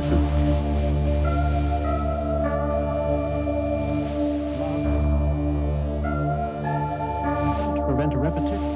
To prevent a repetition.